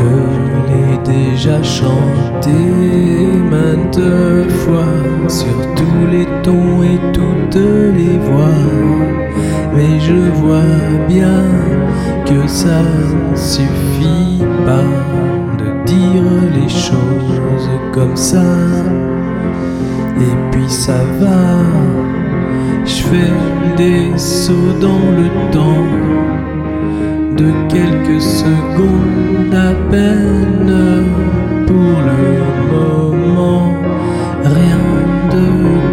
te l'ai déjà chanté maintes fois sur tous les tons et toutes les voix. Mais je vois bien que ça ne suffit pas de dire les choses comme ça. Et puis ça va, je fais des sauts dans le temps de quelques secondes à peine pour le moment. Rien de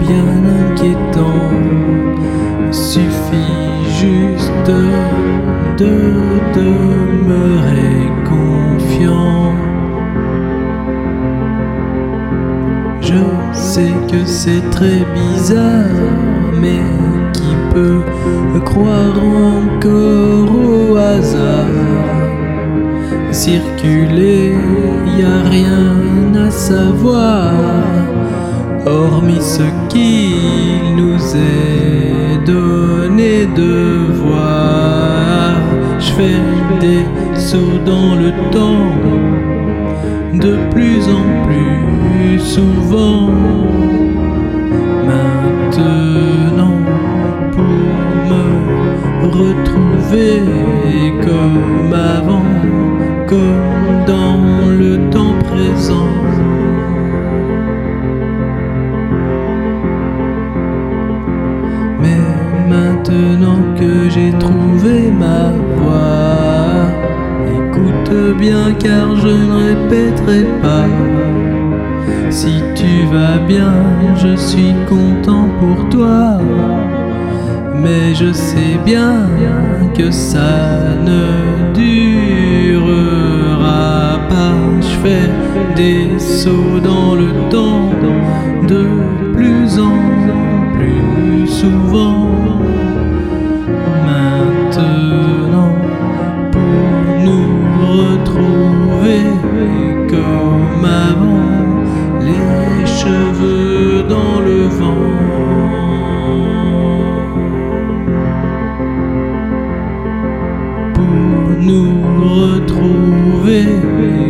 bien inquiétant, suffit juste de demeurer confiant. Je sais que c'est très bizarre, mais qui peut croire encore au hasard? Circuler, y a rien à savoir, hormis ce qu'il nous est donné de voir. Je fais des sauts dans le temps, de plus en plus souvent. Comme avant, comme dans le temps présent. Mais maintenant que j'ai trouvé ma voie, écoute bien car je ne répéterai pas. Si tu vas bien, je suis content pour toi. Mais je sais bien que ça ne durera pas. Je fais des sauts dans le temps de plus en plus souvent. Maintenant, pour nous retrouver comme retrouver